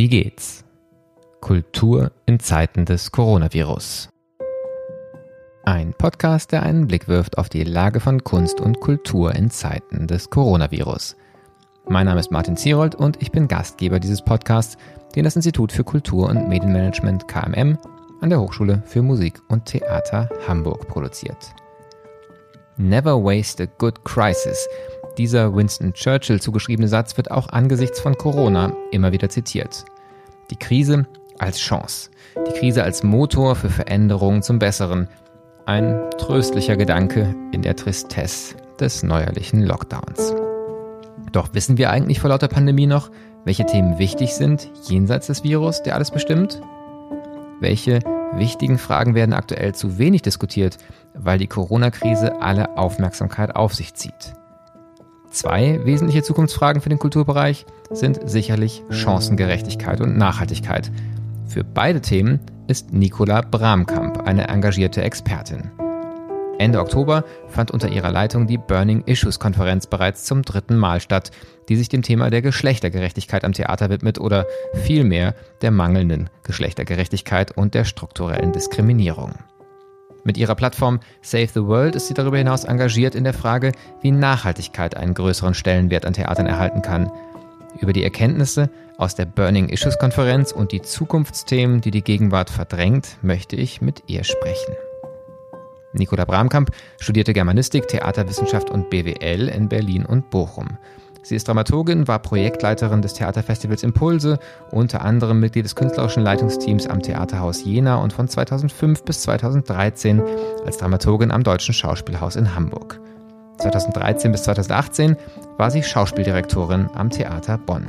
Wie geht's? Kultur in Zeiten des Coronavirus. Ein Podcast, der einen Blick wirft auf die Lage von Kunst und Kultur in Zeiten des Coronavirus. Mein Name ist Martin Zierold und ich bin Gastgeber dieses Podcasts, den das Institut für Kultur und Medienmanagement KMM an der Hochschule für Musik und Theater Hamburg produziert. Never waste a good crisis dieser Winston Churchill zugeschriebene Satz wird auch angesichts von Corona immer wieder zitiert. Die Krise als Chance. Die Krise als Motor für Veränderungen zum Besseren. Ein tröstlicher Gedanke in der Tristesse des neuerlichen Lockdowns. Doch wissen wir eigentlich vor lauter Pandemie noch, welche Themen wichtig sind jenseits des Virus, der alles bestimmt? Welche wichtigen Fragen werden aktuell zu wenig diskutiert, weil die Corona-Krise alle Aufmerksamkeit auf sich zieht? Zwei wesentliche Zukunftsfragen für den Kulturbereich sind sicherlich Chancengerechtigkeit und Nachhaltigkeit. Für beide Themen ist Nicola Bramkamp eine engagierte Expertin. Ende Oktober fand unter ihrer Leitung die Burning Issues Konferenz bereits zum dritten Mal statt, die sich dem Thema der Geschlechtergerechtigkeit am Theater widmet oder vielmehr der mangelnden Geschlechtergerechtigkeit und der strukturellen Diskriminierung. Mit ihrer Plattform Save the World ist sie darüber hinaus engagiert in der Frage, wie Nachhaltigkeit einen größeren Stellenwert an Theatern erhalten kann. Über die Erkenntnisse aus der Burning Issues Konferenz und die Zukunftsthemen, die die Gegenwart verdrängt, möchte ich mit ihr sprechen. Nicola Bramkamp studierte Germanistik, Theaterwissenschaft und BWL in Berlin und Bochum. Sie ist Dramaturgin, war Projektleiterin des Theaterfestivals Impulse, unter anderem Mitglied des künstlerischen Leitungsteams am Theaterhaus Jena und von 2005 bis 2013 als Dramaturgin am Deutschen Schauspielhaus in Hamburg. 2013 bis 2018 war sie Schauspieldirektorin am Theater Bonn.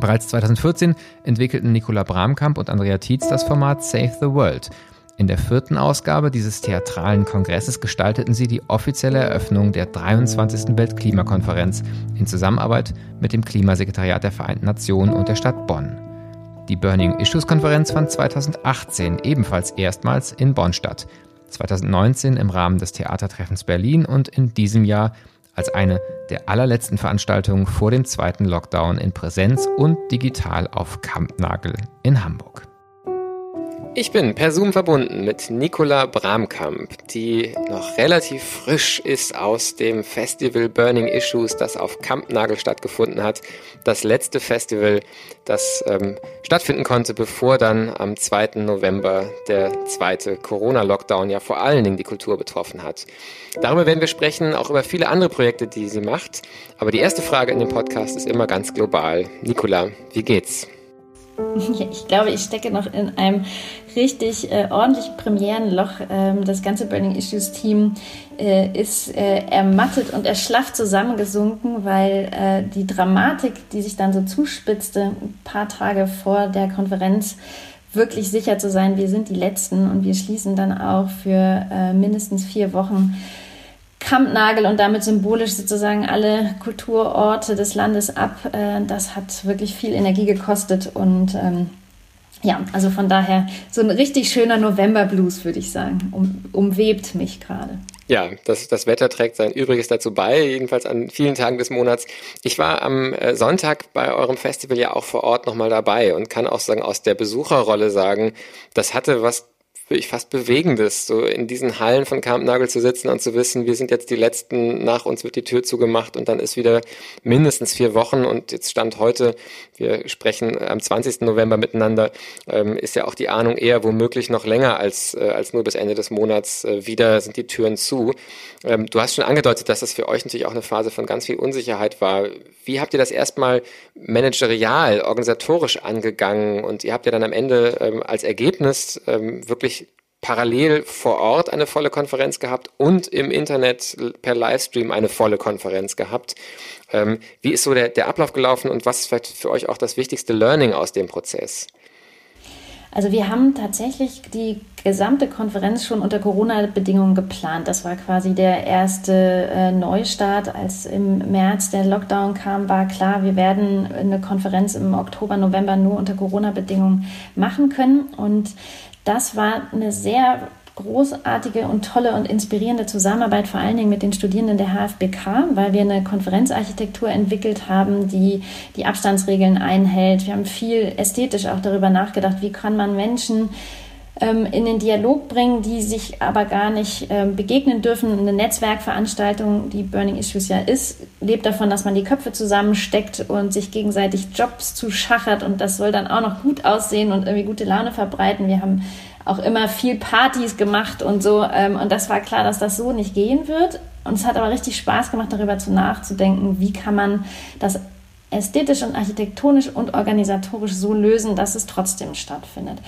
Bereits 2014 entwickelten Nicola Bramkamp und Andrea Tietz das Format Save the World, in der vierten Ausgabe dieses theatralen Kongresses gestalteten sie die offizielle Eröffnung der 23. Weltklimakonferenz in Zusammenarbeit mit dem Klimasekretariat der Vereinten Nationen und der Stadt Bonn. Die Burning Issues Konferenz fand 2018 ebenfalls erstmals in Bonn statt, 2019 im Rahmen des Theatertreffens Berlin und in diesem Jahr als eine der allerletzten Veranstaltungen vor dem zweiten Lockdown in Präsenz und digital auf Kampnagel in Hamburg. Ich bin per Zoom verbunden mit Nicola Bramkamp, die noch relativ frisch ist aus dem Festival Burning Issues, das auf Kampnagel stattgefunden hat. Das letzte Festival, das ähm, stattfinden konnte, bevor dann am 2. November der zweite Corona-Lockdown ja vor allen Dingen die Kultur betroffen hat. Darüber werden wir sprechen, auch über viele andere Projekte, die sie macht. Aber die erste Frage in dem Podcast ist immer ganz global. Nicola, wie geht's? Ich glaube, ich stecke noch in einem richtig äh, ordentlichen Premierenloch. Ähm, das ganze Burning Issues Team äh, ist äh, ermattet und erschlafft zusammengesunken, weil äh, die Dramatik, die sich dann so zuspitzte, ein paar Tage vor der Konferenz, wirklich sicher zu sein, wir sind die Letzten und wir schließen dann auch für äh, mindestens vier Wochen Kampnagel und damit symbolisch sozusagen alle Kulturorte des Landes ab. Äh, das hat wirklich viel Energie gekostet und ähm, ja, also von daher so ein richtig schöner November-Blues, würde ich sagen, um, umwebt mich gerade. Ja, das, das Wetter trägt sein Übriges dazu bei, jedenfalls an vielen Tagen des Monats. Ich war am äh, Sonntag bei eurem Festival ja auch vor Ort nochmal dabei und kann auch sagen, aus der Besucherrolle sagen, das hatte was wirklich fast Bewegendes, so in diesen Hallen von Kampnagel zu sitzen und zu wissen, wir sind jetzt die Letzten, nach uns wird die Tür zugemacht und dann ist wieder mindestens vier Wochen und jetzt stand heute, wir sprechen am 20. November miteinander, ähm, ist ja auch die Ahnung eher womöglich noch länger als, äh, als nur bis Ende des Monats äh, wieder sind die Türen zu. Ähm, du hast schon angedeutet, dass das für euch natürlich auch eine Phase von ganz viel Unsicherheit war. Wie habt ihr das erstmal managerial, organisatorisch angegangen und ihr habt ja dann am Ende ähm, als Ergebnis ähm, wirklich parallel vor Ort eine volle Konferenz gehabt und im Internet per Livestream eine volle Konferenz gehabt. Ähm, wie ist so der, der Ablauf gelaufen und was ist vielleicht für euch auch das wichtigste Learning aus dem Prozess? Also wir haben tatsächlich die gesamte Konferenz schon unter Corona-Bedingungen geplant. Das war quasi der erste äh, Neustart. Als im März der Lockdown kam, war klar, wir werden eine Konferenz im Oktober, November nur unter Corona-Bedingungen machen können. Und das war eine sehr großartige und tolle und inspirierende Zusammenarbeit, vor allen Dingen mit den Studierenden der HFBK, weil wir eine Konferenzarchitektur entwickelt haben, die die Abstandsregeln einhält. Wir haben viel ästhetisch auch darüber nachgedacht, wie kann man Menschen ähm, in den Dialog bringen, die sich aber gar nicht ähm, begegnen dürfen. Eine Netzwerkveranstaltung, die Burning Issues ja ist, lebt davon, dass man die Köpfe zusammensteckt und sich gegenseitig Jobs zuschachert und das soll dann auch noch gut aussehen und irgendwie gute Laune verbreiten. Wir haben auch immer viel Partys gemacht und so ähm, und das war klar, dass das so nicht gehen wird. Und es hat aber richtig Spaß gemacht, darüber zu nachzudenken, wie kann man das ästhetisch und architektonisch und organisatorisch so lösen, dass es trotzdem stattfindet.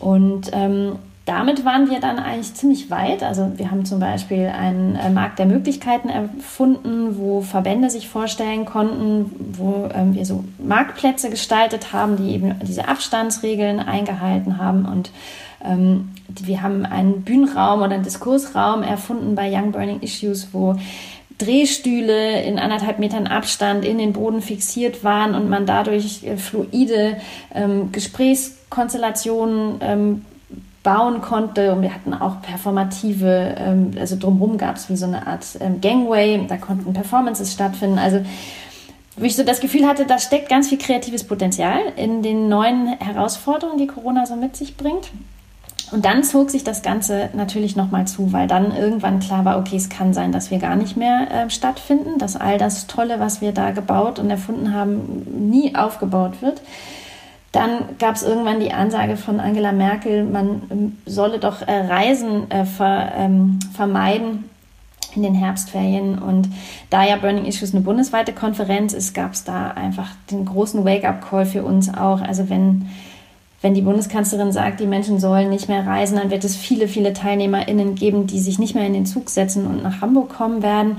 Und ähm, damit waren wir dann eigentlich ziemlich weit. Also wir haben zum Beispiel einen äh, Markt der Möglichkeiten erfunden, wo Verbände sich vorstellen konnten, wo ähm, wir so Marktplätze gestaltet haben, die eben diese Abstandsregeln eingehalten haben. Und ähm, wir haben einen Bühnenraum oder einen Diskursraum erfunden bei Young Burning Issues, wo Drehstühle in anderthalb Metern Abstand in den Boden fixiert waren und man dadurch äh, fluide ähm, Gesprächskonstellationen ähm, bauen konnte. Und wir hatten auch performative, ähm, also drumherum gab es wie so eine Art ähm, Gangway, da konnten Performances stattfinden. Also wo ich so das Gefühl hatte, da steckt ganz viel kreatives Potenzial in den neuen Herausforderungen, die Corona so mit sich bringt. Und dann zog sich das Ganze natürlich nochmal zu, weil dann irgendwann klar war, okay, es kann sein, dass wir gar nicht mehr äh, stattfinden, dass all das Tolle, was wir da gebaut und erfunden haben, nie aufgebaut wird. Dann gab es irgendwann die Ansage von Angela Merkel, man ähm, solle doch äh, Reisen äh, ver, ähm, vermeiden in den Herbstferien. Und da ja Burning Issues eine bundesweite Konferenz ist, gab es da einfach den großen Wake-up-Call für uns auch. Also wenn wenn die Bundeskanzlerin sagt, die Menschen sollen nicht mehr reisen, dann wird es viele, viele TeilnehmerInnen geben, die sich nicht mehr in den Zug setzen und nach Hamburg kommen werden.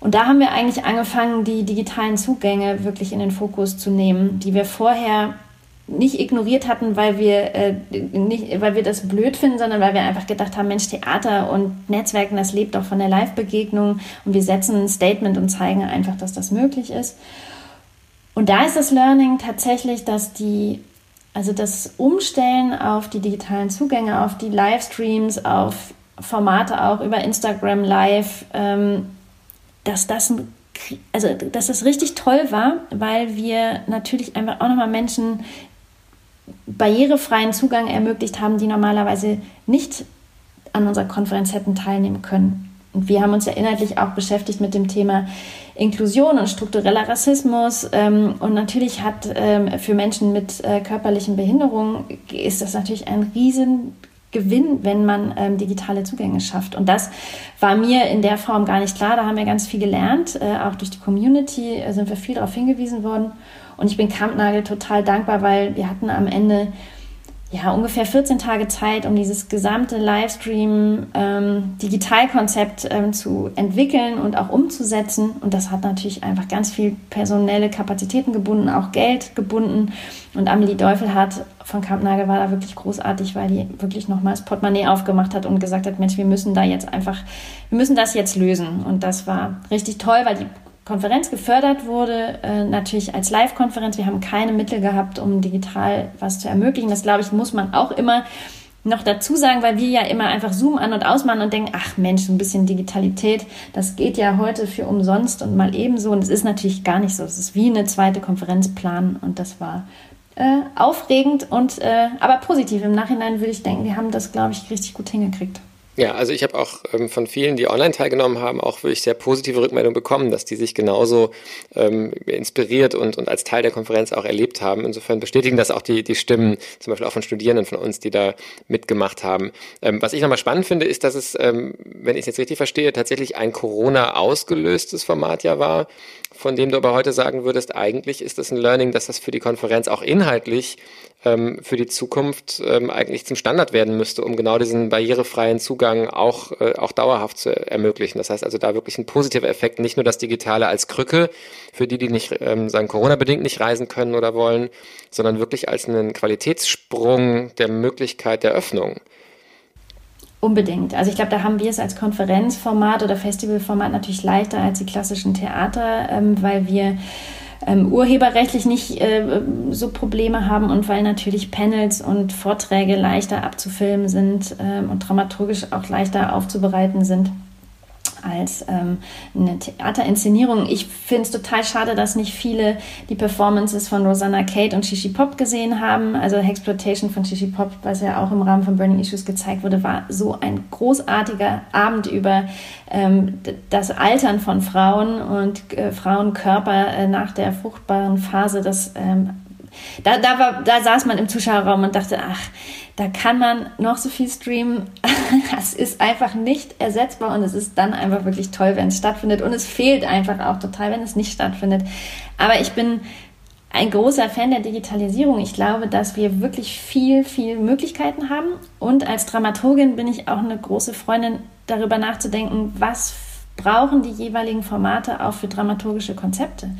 Und da haben wir eigentlich angefangen, die digitalen Zugänge wirklich in den Fokus zu nehmen, die wir vorher nicht ignoriert hatten, weil wir, äh, nicht, weil wir das blöd finden, sondern weil wir einfach gedacht haben, Mensch, Theater und Netzwerken, das lebt auch von der Live-Begegnung und wir setzen ein Statement und zeigen einfach, dass das möglich ist. Und da ist das Learning tatsächlich, dass die also das Umstellen auf die digitalen Zugänge, auf die Livestreams, auf Formate auch über Instagram Live, ähm, dass das also dass das richtig toll war, weil wir natürlich einfach auch nochmal Menschen barrierefreien Zugang ermöglicht haben, die normalerweise nicht an unserer Konferenz hätten teilnehmen können. Und wir haben uns ja inhaltlich auch beschäftigt mit dem Thema Inklusion und struktureller Rassismus. Ähm, und natürlich hat ähm, für Menschen mit äh, körperlichen Behinderungen ist das natürlich ein Riesengewinn, wenn man ähm, digitale Zugänge schafft. Und das war mir in der Form gar nicht klar. Da haben wir ganz viel gelernt. Äh, auch durch die Community äh, sind wir viel darauf hingewiesen worden. Und ich bin Kampnagel total dankbar, weil wir hatten am Ende ja, ungefähr 14 Tage Zeit, um dieses gesamte Livestream-Digitalkonzept ähm, ähm, zu entwickeln und auch umzusetzen. Und das hat natürlich einfach ganz viel personelle Kapazitäten gebunden, auch Geld gebunden. Und Amelie Deufelhardt von Kampnagel war da wirklich großartig, weil die wirklich nochmal das Portemonnaie aufgemacht hat und gesagt hat, Mensch, wir müssen da jetzt einfach, wir müssen das jetzt lösen. Und das war richtig toll, weil die Konferenz gefördert wurde, äh, natürlich als Live-Konferenz. Wir haben keine Mittel gehabt, um digital was zu ermöglichen. Das, glaube ich, muss man auch immer noch dazu sagen, weil wir ja immer einfach Zoom an und ausmachen und denken, ach Mensch, ein bisschen Digitalität, das geht ja heute für umsonst und mal ebenso. Und es ist natürlich gar nicht so. Es ist wie eine zweite Konferenz planen und das war äh, aufregend und äh, aber positiv. Im Nachhinein würde ich denken, wir haben das, glaube ich, richtig gut hingekriegt. Ja, also ich habe auch ähm, von vielen, die online teilgenommen haben, auch wirklich sehr positive Rückmeldungen bekommen, dass die sich genauso ähm, inspiriert und, und als Teil der Konferenz auch erlebt haben. Insofern bestätigen das auch die, die Stimmen, zum Beispiel auch von Studierenden von uns, die da mitgemacht haben. Ähm, was ich nochmal spannend finde, ist, dass es, ähm, wenn ich es jetzt richtig verstehe, tatsächlich ein Corona ausgelöstes Format ja war, von dem du aber heute sagen würdest, eigentlich ist das ein Learning, dass das für die Konferenz auch inhaltlich ähm, für die Zukunft ähm, eigentlich zum Standard werden müsste, um genau diesen barrierefreien Zugang auch, äh, auch dauerhaft zu ermöglichen. Das heißt also da wirklich ein positiver Effekt, nicht nur das Digitale als Krücke für die, die nicht ähm, sagen Corona-bedingt nicht reisen können oder wollen, sondern wirklich als einen Qualitätssprung der Möglichkeit der Öffnung. Unbedingt. Also ich glaube, da haben wir es als Konferenzformat oder Festivalformat natürlich leichter als die klassischen Theater, ähm, weil wir ähm, urheberrechtlich nicht äh, so Probleme haben und weil natürlich Panels und Vorträge leichter abzufilmen sind ähm, und dramaturgisch auch leichter aufzubereiten sind als ähm, eine Theaterinszenierung. Ich finde es total schade, dass nicht viele die Performances von Rosanna Kate und Shishi Pop gesehen haben. Also Exploitation von Shishi Pop, was ja auch im Rahmen von Burning Issues gezeigt wurde, war so ein großartiger Abend über ähm, das Altern von Frauen und äh, Frauenkörper äh, nach der fruchtbaren Phase. Das ähm, da, da, war, da saß man im Zuschauerraum und dachte, ach, da kann man noch so viel streamen. es ist einfach nicht ersetzbar und es ist dann einfach wirklich toll, wenn es stattfindet. Und es fehlt einfach auch total, wenn es nicht stattfindet. Aber ich bin ein großer Fan der Digitalisierung. Ich glaube, dass wir wirklich viel, viel Möglichkeiten haben. Und als Dramaturgin bin ich auch eine große Freundin, darüber nachzudenken, was brauchen die jeweiligen Formate auch für dramaturgische Konzepte.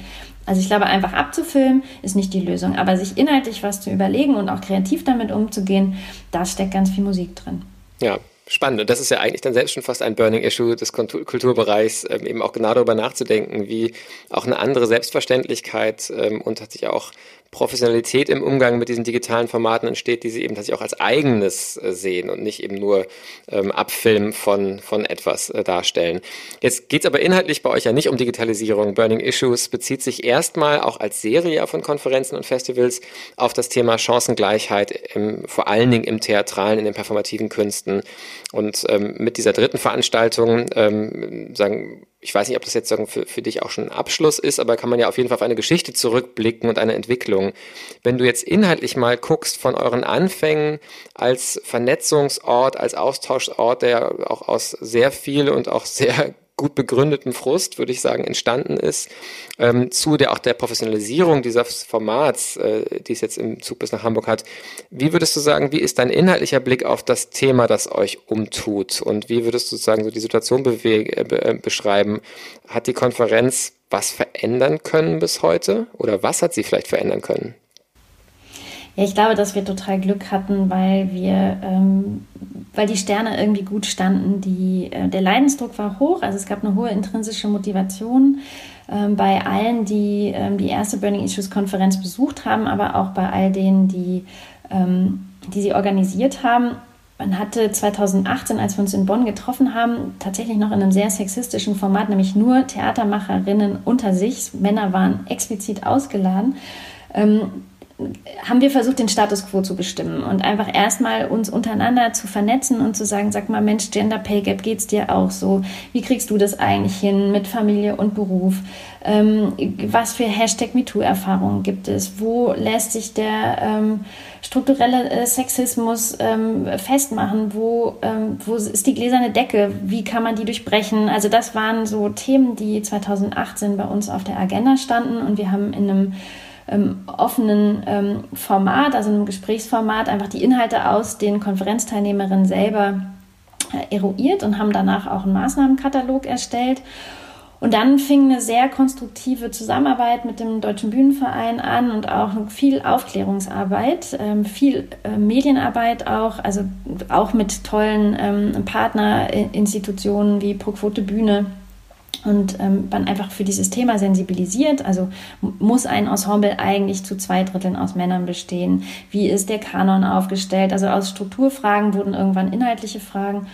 Also ich glaube, einfach abzufilmen ist nicht die Lösung, aber sich inhaltlich was zu überlegen und auch kreativ damit umzugehen, da steckt ganz viel Musik drin. Ja, spannend. Und das ist ja eigentlich dann selbst schon fast ein Burning Issue des Kulturbereichs, ähm, eben auch genau darüber nachzudenken, wie auch eine andere Selbstverständlichkeit ähm, und tatsächlich auch Professionalität im Umgang mit diesen digitalen Formaten entsteht, die sie eben tatsächlich auch als eigenes äh, sehen und nicht eben nur ähm, Abfilmen von, von etwas äh, darstellen. Jetzt geht es aber inhaltlich bei euch ja nicht um Digitalisierung. Burning Issues bezieht sich erstmal auch als Serie von Konferenzen und Festivals auf das Thema Chancengleichheit, im, vor allen Dingen im Theatralen, in den performativen Künsten. Und ähm, mit dieser dritten Veranstaltung ähm, sagen ich weiß nicht, ob das jetzt sagen, für, für dich auch schon ein Abschluss ist, aber kann man ja auf jeden Fall auf eine Geschichte zurückblicken und eine Entwicklung. Wenn du jetzt inhaltlich mal guckst von euren Anfängen als Vernetzungsort, als Austauschort, der auch aus sehr viel und auch sehr gut begründetem Frust, würde ich sagen, entstanden ist, ähm, zu der auch der Professionalisierung dieses Formats, äh, die es jetzt im Zug bis nach Hamburg hat. Wie würdest du sagen, wie ist dein inhaltlicher Blick auf das Thema, das euch umtut? Und wie würdest du sagen, so die Situation äh, äh, beschreiben? Hat die Konferenz was verändern können bis heute? Oder was hat sie vielleicht verändern können? Ja, ich glaube, dass wir total Glück hatten, weil wir, ähm, weil die Sterne irgendwie gut standen. Die, äh, der Leidensdruck war hoch, also es gab eine hohe intrinsische Motivation ähm, bei allen, die ähm, die erste Burning Issues Konferenz besucht haben, aber auch bei all denen, die, ähm, die sie organisiert haben. Man hatte 2018, als wir uns in Bonn getroffen haben, tatsächlich noch in einem sehr sexistischen Format, nämlich nur Theatermacherinnen unter sich. Männer waren explizit ausgeladen. Haben wir versucht, den Status quo zu bestimmen und einfach erstmal uns untereinander zu vernetzen und zu sagen, sag mal, Mensch, Gender Pay Gap, geht's dir auch so? Wie kriegst du das eigentlich hin mit Familie und Beruf? Ähm, was für Hashtag MeToo-Erfahrungen gibt es? Wo lässt sich der ähm, strukturelle äh, Sexismus ähm, festmachen? Wo, ähm, wo ist die gläserne Decke? Wie kann man die durchbrechen? Also das waren so Themen, die 2018 bei uns auf der Agenda standen und wir haben in einem ähm, offenen ähm, Format, also einem Gesprächsformat, einfach die Inhalte aus den Konferenzteilnehmerinnen selber äh, eruiert und haben danach auch einen Maßnahmenkatalog erstellt. Und dann fing eine sehr konstruktive Zusammenarbeit mit dem Deutschen Bühnenverein an und auch viel Aufklärungsarbeit, ähm, viel äh, Medienarbeit auch, also auch mit tollen ähm, Partnerinstitutionen wie Proquote Bühne und ähm, man einfach für dieses Thema sensibilisiert. Also muss ein Ensemble eigentlich zu zwei Dritteln aus Männern bestehen? Wie ist der Kanon aufgestellt? Also aus Strukturfragen wurden irgendwann inhaltliche Fragen.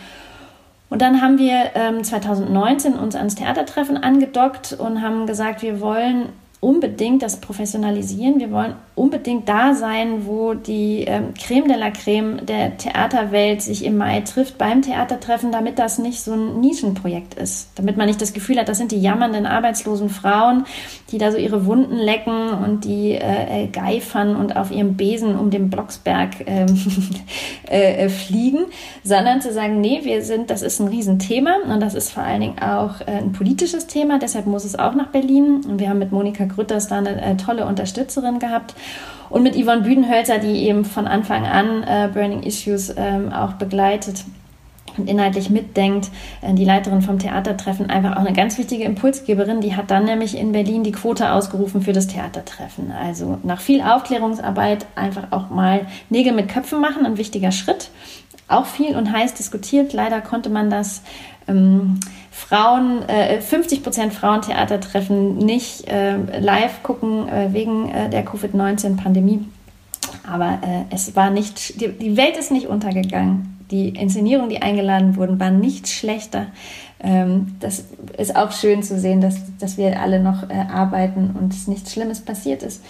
Und dann haben wir ähm, 2019 uns ans Theatertreffen angedockt und haben gesagt, wir wollen unbedingt das professionalisieren. Wir wollen unbedingt da sein, wo die ähm, Creme de la Creme der Theaterwelt sich im Mai trifft beim Theatertreffen, damit das nicht so ein Nischenprojekt ist. Damit man nicht das Gefühl hat, das sind die jammernden arbeitslosen Frauen, die da so ihre Wunden lecken und die äh, äh geifern und auf ihrem Besen um den Blocksberg ähm, äh, äh, fliegen, sondern zu sagen, nee, wir sind, das ist ein Riesenthema und das ist vor allen Dingen auch äh, ein politisches Thema, deshalb muss es auch nach Berlin. Und wir haben mit Monika Grütters da eine äh, tolle Unterstützerin gehabt. Und mit Yvonne Büdenhölzer, die eben von Anfang an äh, Burning Issues ähm, auch begleitet und inhaltlich mitdenkt, äh, die Leiterin vom Theatertreffen, einfach auch eine ganz wichtige Impulsgeberin. Die hat dann nämlich in Berlin die Quote ausgerufen für das Theatertreffen. Also nach viel Aufklärungsarbeit einfach auch mal Nägel mit Köpfen machen, ein wichtiger Schritt. Auch viel und heiß diskutiert. Leider konnte man das ähm, Frauen, äh, 50 Prozent Frauentheatertreffen nicht äh, live gucken äh, wegen äh, der Covid-19-Pandemie. Aber äh, es war nicht, die, die, Welt ist nicht untergegangen. Die Inszenierungen, die eingeladen wurden, waren nicht schlechter. Ähm, das ist auch schön zu sehen, dass, dass wir alle noch äh, arbeiten und nichts Schlimmes passiert ist.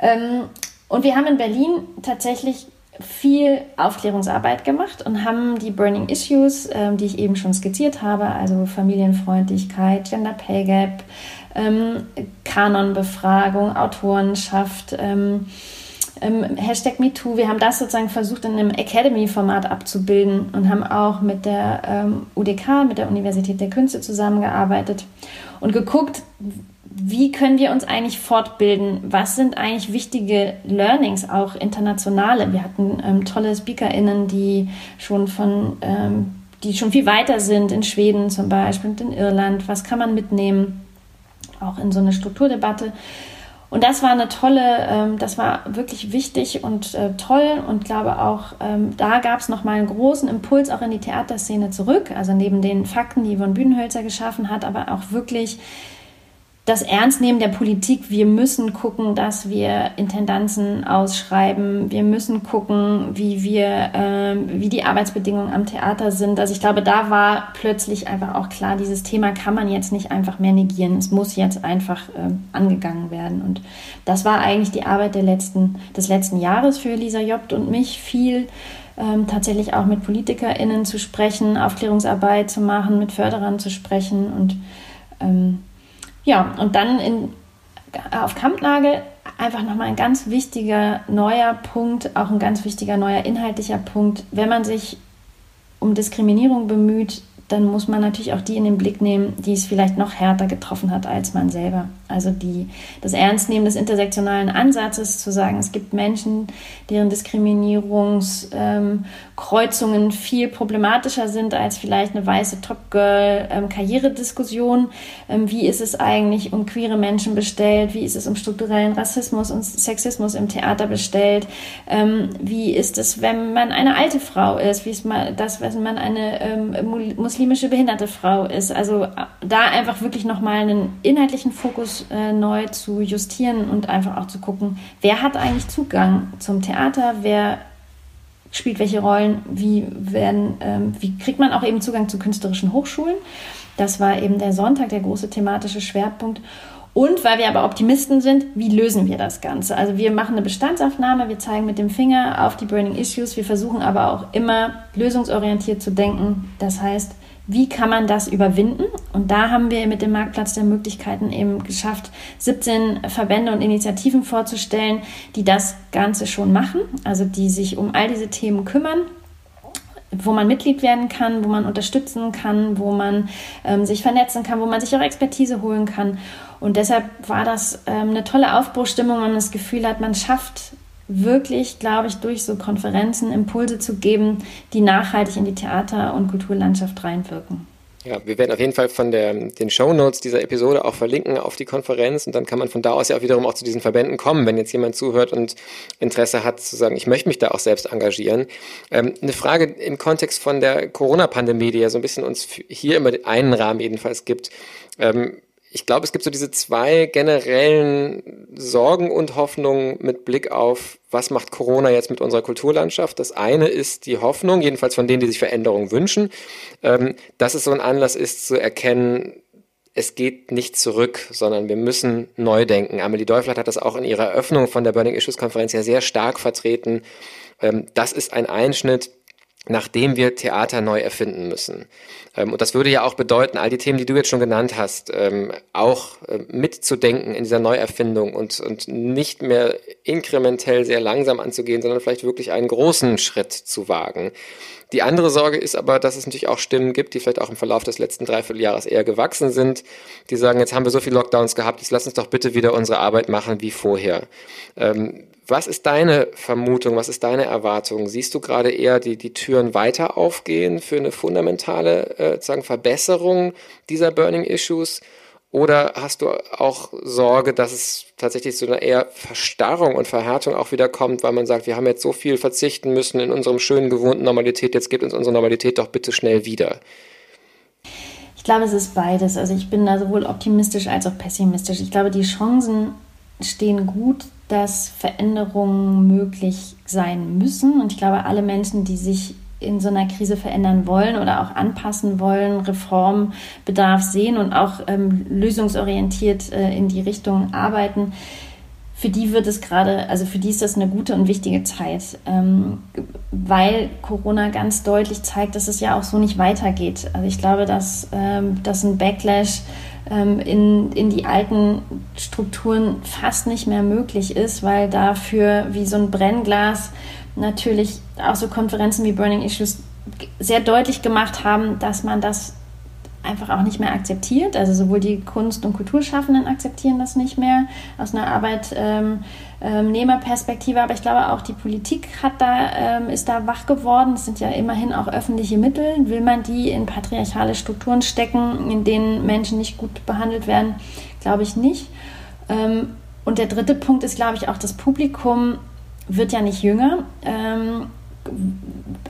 Ähm, und wir haben in Berlin tatsächlich viel Aufklärungsarbeit gemacht und haben die Burning Issues, ähm, die ich eben schon skizziert habe, also Familienfreundlichkeit, Gender Pay Gap, ähm, Kanonbefragung, Autorenschaft, ähm, ähm, Hashtag MeToo, wir haben das sozusagen versucht in einem Academy-Format abzubilden und haben auch mit der ähm, UDK, mit der Universität der Künste zusammengearbeitet und geguckt, wie können wir uns eigentlich fortbilden? Was sind eigentlich wichtige Learnings, auch internationale? Wir hatten ähm, tolle SpeakerInnen, die schon von, ähm, die schon viel weiter sind, in Schweden zum Beispiel und in Irland. Was kann man mitnehmen? Auch in so eine Strukturdebatte. Und das war eine tolle, ähm, das war wirklich wichtig und äh, toll und glaube auch, ähm, da gab es nochmal einen großen Impuls auch in die Theaterszene zurück. Also neben den Fakten, die Yvonne Bühnenhölzer geschaffen hat, aber auch wirklich das Ernstnehmen der Politik. Wir müssen gucken, dass wir Intendanzen ausschreiben. Wir müssen gucken, wie wir, äh, wie die Arbeitsbedingungen am Theater sind. Also ich glaube, da war plötzlich einfach auch klar, dieses Thema kann man jetzt nicht einfach mehr negieren. Es muss jetzt einfach äh, angegangen werden. Und das war eigentlich die Arbeit der letzten, des letzten Jahres für Lisa Jobt und mich viel. Ähm, tatsächlich auch mit PolitikerInnen zu sprechen, Aufklärungsarbeit zu machen, mit Förderern zu sprechen und ähm, ja, und dann in, auf Kampnagel einfach nochmal ein ganz wichtiger neuer Punkt, auch ein ganz wichtiger neuer inhaltlicher Punkt. Wenn man sich um Diskriminierung bemüht, dann muss man natürlich auch die in den Blick nehmen, die es vielleicht noch härter getroffen hat als man selber. Also die, das Ernstnehmen des intersektionalen Ansatzes, zu sagen, es gibt Menschen, deren Diskriminierungskreuzungen ähm, viel problematischer sind als vielleicht eine weiße Top-Girl-Karrierediskussion. Ähm, wie ist es eigentlich um queere Menschen bestellt? Wie ist es um strukturellen Rassismus und Sexismus im Theater bestellt? Ähm, wie ist es, wenn man eine alte Frau ist? Wie ist man das, wenn man eine ähm, muslimische behinderte Frau ist? Also äh, da einfach wirklich nochmal einen inhaltlichen Fokus äh, neu zu justieren und einfach auch zu gucken, wer hat eigentlich Zugang zum Theater, wer spielt welche Rollen, wie, werden, ähm, wie kriegt man auch eben Zugang zu künstlerischen Hochschulen. Das war eben der Sonntag, der große thematische Schwerpunkt. Und weil wir aber Optimisten sind, wie lösen wir das Ganze? Also wir machen eine Bestandsaufnahme, wir zeigen mit dem Finger auf die Burning Issues, wir versuchen aber auch immer lösungsorientiert zu denken. Das heißt, wie kann man das überwinden? Und da haben wir mit dem Marktplatz der Möglichkeiten eben geschafft, 17 Verbände und Initiativen vorzustellen, die das Ganze schon machen, also die sich um all diese Themen kümmern wo man Mitglied werden kann, wo man unterstützen kann, wo man ähm, sich vernetzen kann, wo man sich auch Expertise holen kann. Und deshalb war das ähm, eine tolle Aufbruchstimmung, wenn man das Gefühl hat, man schafft wirklich, glaube ich, durch so Konferenzen Impulse zu geben, die nachhaltig in die Theater- und Kulturlandschaft reinwirken. Ja, wir werden auf jeden Fall von der, den Show Notes dieser Episode auch verlinken auf die Konferenz und dann kann man von da aus ja auch wiederum auch zu diesen Verbänden kommen, wenn jetzt jemand zuhört und Interesse hat zu sagen, ich möchte mich da auch selbst engagieren. Ähm, eine Frage im Kontext von der Corona-Pandemie, die ja so ein bisschen uns hier immer einen Rahmen jedenfalls gibt. Ähm, ich glaube, es gibt so diese zwei generellen Sorgen und Hoffnungen mit Blick auf, was macht Corona jetzt mit unserer Kulturlandschaft. Das eine ist die Hoffnung, jedenfalls von denen, die sich Veränderungen wünschen, ähm, dass es so ein Anlass ist zu erkennen, es geht nicht zurück, sondern wir müssen neu denken. Amelie Deufler hat das auch in ihrer Eröffnung von der Burning Issues Konferenz ja sehr stark vertreten. Ähm, das ist ein Einschnitt, nachdem wir Theater neu erfinden müssen. Ähm, und das würde ja auch bedeuten, all die Themen, die du jetzt schon genannt hast, ähm, auch äh, mitzudenken in dieser Neuerfindung und, und nicht mehr inkrementell sehr langsam anzugehen, sondern vielleicht wirklich einen großen Schritt zu wagen. Die andere Sorge ist aber, dass es natürlich auch Stimmen gibt, die vielleicht auch im Verlauf des letzten Dreivierteljahres eher gewachsen sind, die sagen, jetzt haben wir so viele Lockdowns gehabt, jetzt lass uns doch bitte wieder unsere Arbeit machen wie vorher. Ähm, was ist deine Vermutung, was ist deine Erwartung? Siehst du gerade eher die, die Türen weiter aufgehen für eine fundamentale äh, sagen, Verbesserung dieser Burning Issues? Oder hast du auch Sorge, dass es tatsächlich zu einer eher Verstarrung und Verhärtung auch wieder kommt, weil man sagt, wir haben jetzt so viel verzichten müssen in unserem schönen gewohnten Normalität, jetzt gibt uns unsere Normalität doch bitte schnell wieder? Ich glaube, es ist beides. Also ich bin da sowohl optimistisch als auch pessimistisch. Ich glaube, die Chancen stehen gut, dass Veränderungen möglich sein müssen. Und ich glaube, alle Menschen, die sich in so einer Krise verändern wollen oder auch anpassen wollen, Reformbedarf sehen und auch ähm, lösungsorientiert äh, in die Richtung arbeiten, für die wird es gerade, also für die ist das eine gute und wichtige Zeit, ähm, weil Corona ganz deutlich zeigt, dass es ja auch so nicht weitergeht. Also ich glaube, dass, ähm, dass ein Backlash ähm, in, in die alten Strukturen fast nicht mehr möglich ist, weil dafür wie so ein Brennglas natürlich auch so Konferenzen wie Burning Issues sehr deutlich gemacht haben, dass man das einfach auch nicht mehr akzeptiert. Also sowohl die Kunst- und Kulturschaffenden akzeptieren das nicht mehr aus einer Arbeitnehmerperspektive, ähm, aber ich glaube auch die Politik hat da, ähm, ist da wach geworden. Es sind ja immerhin auch öffentliche Mittel. Will man die in patriarchale Strukturen stecken, in denen Menschen nicht gut behandelt werden? Glaube ich nicht. Ähm, und der dritte Punkt ist, glaube ich, auch das Publikum wird ja nicht jünger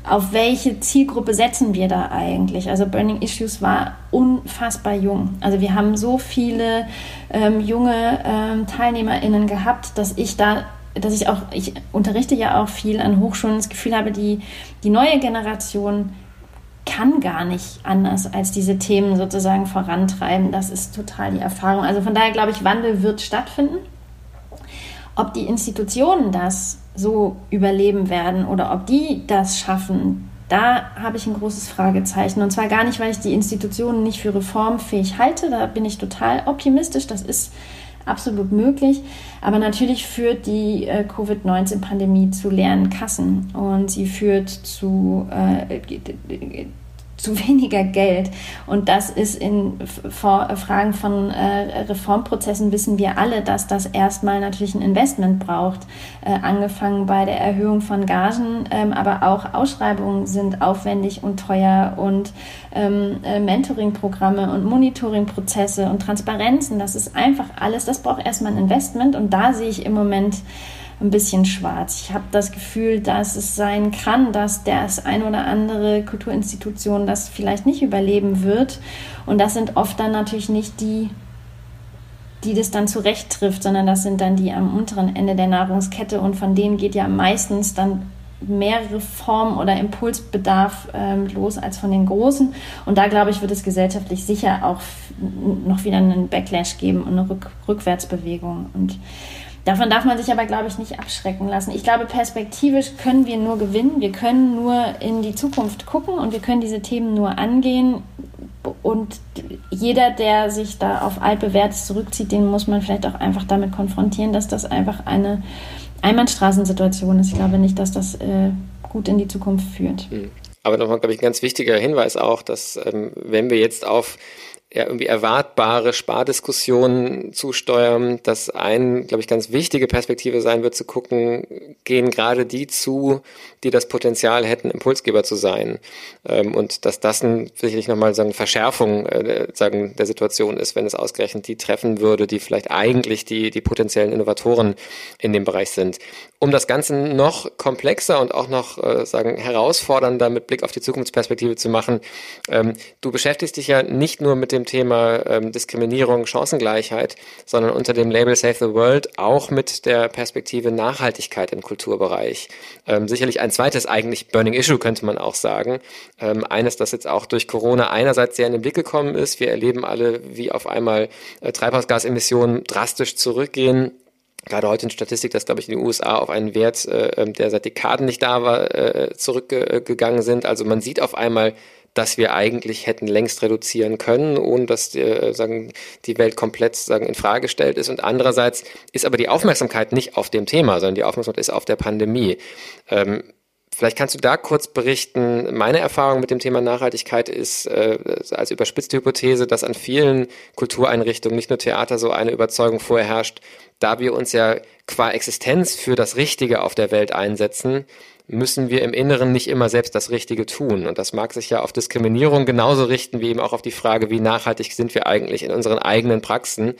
auf welche Zielgruppe setzen wir da eigentlich? Also Burning Issues war unfassbar jung. Also wir haben so viele ähm, junge ähm, TeilnehmerInnen gehabt, dass ich da, dass ich auch, ich unterrichte ja auch viel an Hochschulen, das Gefühl habe, die, die neue Generation kann gar nicht anders als diese Themen sozusagen vorantreiben. Das ist total die Erfahrung. Also von daher glaube ich, Wandel wird stattfinden. Ob die Institutionen das so überleben werden oder ob die das schaffen, da habe ich ein großes Fragezeichen. Und zwar gar nicht, weil ich die Institutionen nicht für reformfähig halte. Da bin ich total optimistisch. Das ist absolut möglich. Aber natürlich führt die äh, Covid-19-Pandemie zu leeren Kassen und sie führt zu äh, zu weniger Geld. Und das ist in Fragen von äh, Reformprozessen wissen wir alle, dass das erstmal natürlich ein Investment braucht. Äh, angefangen bei der Erhöhung von Gagen, ähm, aber auch Ausschreibungen sind aufwendig und teuer und ähm, äh, Mentoring-Programme und Monitoring-Prozesse und Transparenzen. Das ist einfach alles, das braucht erstmal ein Investment und da sehe ich im Moment ein bisschen schwarz. Ich habe das Gefühl, dass es sein kann, dass das ein oder andere Kulturinstitution das vielleicht nicht überleben wird. Und das sind oft dann natürlich nicht die, die das dann zurecht trifft, sondern das sind dann die am unteren Ende der Nahrungskette und von denen geht ja meistens dann mehrere Formen oder Impulsbedarf ähm, los als von den Großen. Und da glaube ich, wird es gesellschaftlich sicher auch noch wieder einen Backlash geben und eine Rück Rückwärtsbewegung. Und Davon darf man sich aber, glaube ich, nicht abschrecken lassen. Ich glaube, perspektivisch können wir nur gewinnen. Wir können nur in die Zukunft gucken und wir können diese Themen nur angehen. Und jeder, der sich da auf altbewährtes zurückzieht, den muss man vielleicht auch einfach damit konfrontieren, dass das einfach eine Einbahnstraßensituation ist. Ich glaube nicht, dass das äh, gut in die Zukunft führt. Hm. Aber nochmal, glaube ich, ein ganz wichtiger Hinweis auch, dass ähm, wenn wir jetzt auf irgendwie erwartbare Spardiskussionen zusteuern, dass ein, glaube ich, ganz wichtige Perspektive sein wird, zu gucken, gehen gerade die zu, die das Potenzial hätten, Impulsgeber zu sein. Ähm, und dass das ein, sicherlich nochmal so eine Verschärfung äh, sagen, der Situation ist, wenn es ausgerechnet die treffen würde, die vielleicht eigentlich die, die potenziellen Innovatoren in dem Bereich sind. Um das Ganze noch komplexer und auch noch äh, sagen herausfordernder mit Blick auf die Zukunftsperspektive zu machen, ähm, du beschäftigst dich ja nicht nur mit dem Thema ähm, Diskriminierung, Chancengleichheit, sondern unter dem Label Save the World auch mit der Perspektive Nachhaltigkeit im Kulturbereich. Ähm, sicherlich ein zweites eigentlich Burning Issue könnte man auch sagen. Ähm, eines, das jetzt auch durch Corona einerseits sehr in den Blick gekommen ist. Wir erleben alle, wie auf einmal äh, Treibhausgasemissionen drastisch zurückgehen gerade heute in Statistik, dass, glaube ich, in den USA auf einen Wert, äh, ähm, der seit Dekaden nicht da war, äh, zurückgegangen sind. Also man sieht auf einmal, dass wir eigentlich hätten längst reduzieren können, ohne dass äh, sagen, die Welt komplett sagen, in Frage gestellt ist. Und andererseits ist aber die Aufmerksamkeit nicht auf dem Thema, sondern die Aufmerksamkeit ist auf der Pandemie. Ähm, Vielleicht kannst du da kurz berichten. Meine Erfahrung mit dem Thema Nachhaltigkeit ist äh, als überspitzte Hypothese, dass an vielen Kultureinrichtungen, nicht nur Theater, so eine Überzeugung vorherrscht, da wir uns ja qua Existenz für das Richtige auf der Welt einsetzen, müssen wir im Inneren nicht immer selbst das Richtige tun. Und das mag sich ja auf Diskriminierung genauso richten, wie eben auch auf die Frage, wie nachhaltig sind wir eigentlich in unseren eigenen Praxen.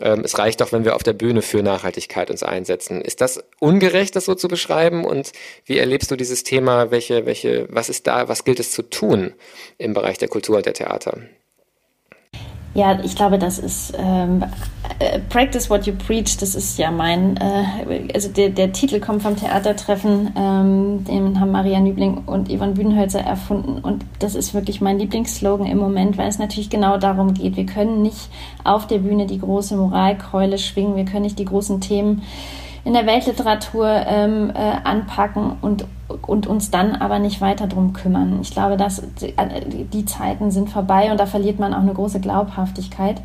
Ähm, es reicht doch, wenn wir auf der Bühne für Nachhaltigkeit uns einsetzen. Ist das ungerecht, das so zu beschreiben? Und wie erlebst du dieses Thema? Welche, welche, was ist da, was gilt es zu tun im Bereich der Kultur und der Theater? Ja, ich glaube, das ist ähm, äh, Practice What You Preach. Das ist ja mein, äh, also der, der Titel kommt vom Theatertreffen, ähm, den haben Maria Nübling und Yvonne Bühnenhölzer erfunden. Und das ist wirklich mein Lieblingsslogan im Moment, weil es natürlich genau darum geht. Wir können nicht auf der Bühne die große Moralkeule schwingen, wir können nicht die großen Themen in der Weltliteratur ähm, äh, anpacken und, und uns dann aber nicht weiter drum kümmern. Ich glaube, dass die, die Zeiten sind vorbei und da verliert man auch eine große Glaubhaftigkeit.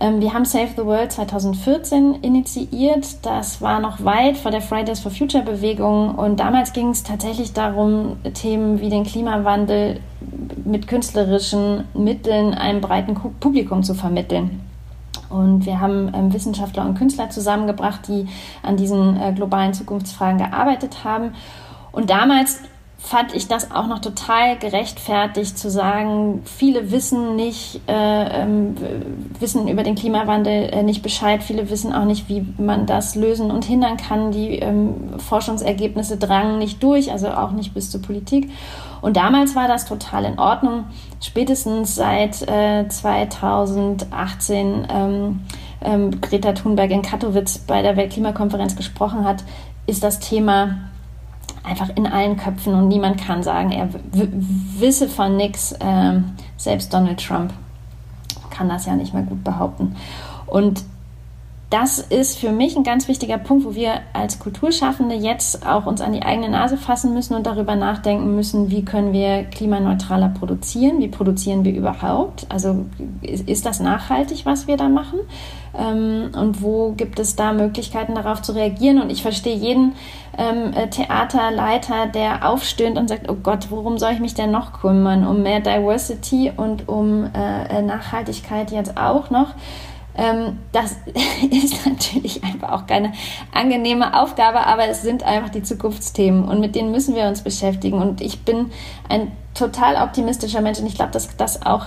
Ähm, wir haben Save the World 2014 initiiert. Das war noch weit vor der Fridays for Future Bewegung und damals ging es tatsächlich darum, Themen wie den Klimawandel mit künstlerischen Mitteln einem breiten Publikum zu vermitteln. Und wir haben ähm, Wissenschaftler und Künstler zusammengebracht, die an diesen äh, globalen Zukunftsfragen gearbeitet haben. Und damals fand ich das auch noch total gerechtfertigt zu sagen, viele wissen nicht, äh, ähm, wissen über den Klimawandel äh, nicht Bescheid, viele wissen auch nicht, wie man das lösen und hindern kann. Die ähm, Forschungsergebnisse drangen nicht durch, also auch nicht bis zur Politik. Und damals war das total in Ordnung. Spätestens seit äh, 2018 ähm, ähm, Greta Thunberg in Katowice bei der Weltklimakonferenz gesprochen hat, ist das Thema einfach in allen Köpfen und niemand kann sagen, er wisse von nichts. Ähm, selbst Donald Trump kann das ja nicht mehr gut behaupten. Und das ist für mich ein ganz wichtiger Punkt, wo wir als Kulturschaffende jetzt auch uns an die eigene Nase fassen müssen und darüber nachdenken müssen, wie können wir klimaneutraler produzieren, wie produzieren wir überhaupt, also ist das nachhaltig, was wir da machen? Ähm, und wo gibt es da Möglichkeiten darauf zu reagieren? Und ich verstehe jeden ähm, äh, Theaterleiter, der aufstöhnt und sagt, oh Gott, worum soll ich mich denn noch kümmern, um mehr Diversity und um äh, äh Nachhaltigkeit jetzt auch noch. Ähm, das ist natürlich einfach auch keine angenehme Aufgabe, aber es sind einfach die Zukunftsthemen und mit denen müssen wir uns beschäftigen. Und ich bin ein total optimistischer Mensch und ich glaube, dass das auch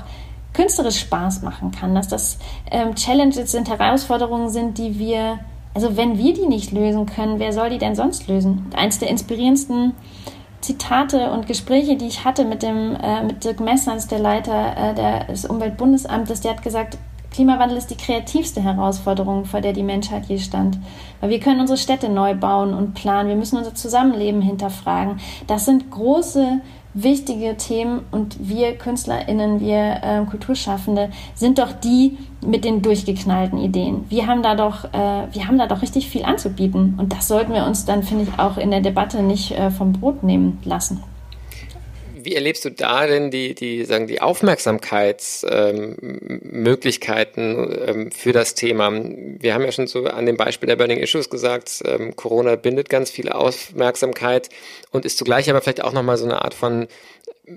künstlerisch Spaß machen kann, dass das ähm, Challenges sind, Herausforderungen sind, die wir, also wenn wir die nicht lösen können, wer soll die denn sonst lösen? Eins der inspirierendsten Zitate und Gespräche, die ich hatte mit dem äh, mit Dirk Messers, der Leiter äh, des Umweltbundesamtes, der hat gesagt, Klimawandel ist die kreativste Herausforderung, vor der die Menschheit je stand. Weil wir können unsere Städte neu bauen und planen. Wir müssen unser Zusammenleben hinterfragen. Das sind große, wichtige Themen und wir KünstlerInnen, wir äh, Kulturschaffende sind doch die mit den durchgeknallten Ideen. Wir haben da doch, äh, wir haben da doch richtig viel anzubieten und das sollten wir uns dann, finde ich, auch in der Debatte nicht äh, vom Brot nehmen lassen wie erlebst du da denn die, die, sagen, die Aufmerksamkeitsmöglichkeiten ähm, ähm, für das Thema? Wir haben ja schon so an dem Beispiel der Burning Issues gesagt, ähm, Corona bindet ganz viel Aufmerksamkeit und ist zugleich aber vielleicht auch nochmal so eine Art von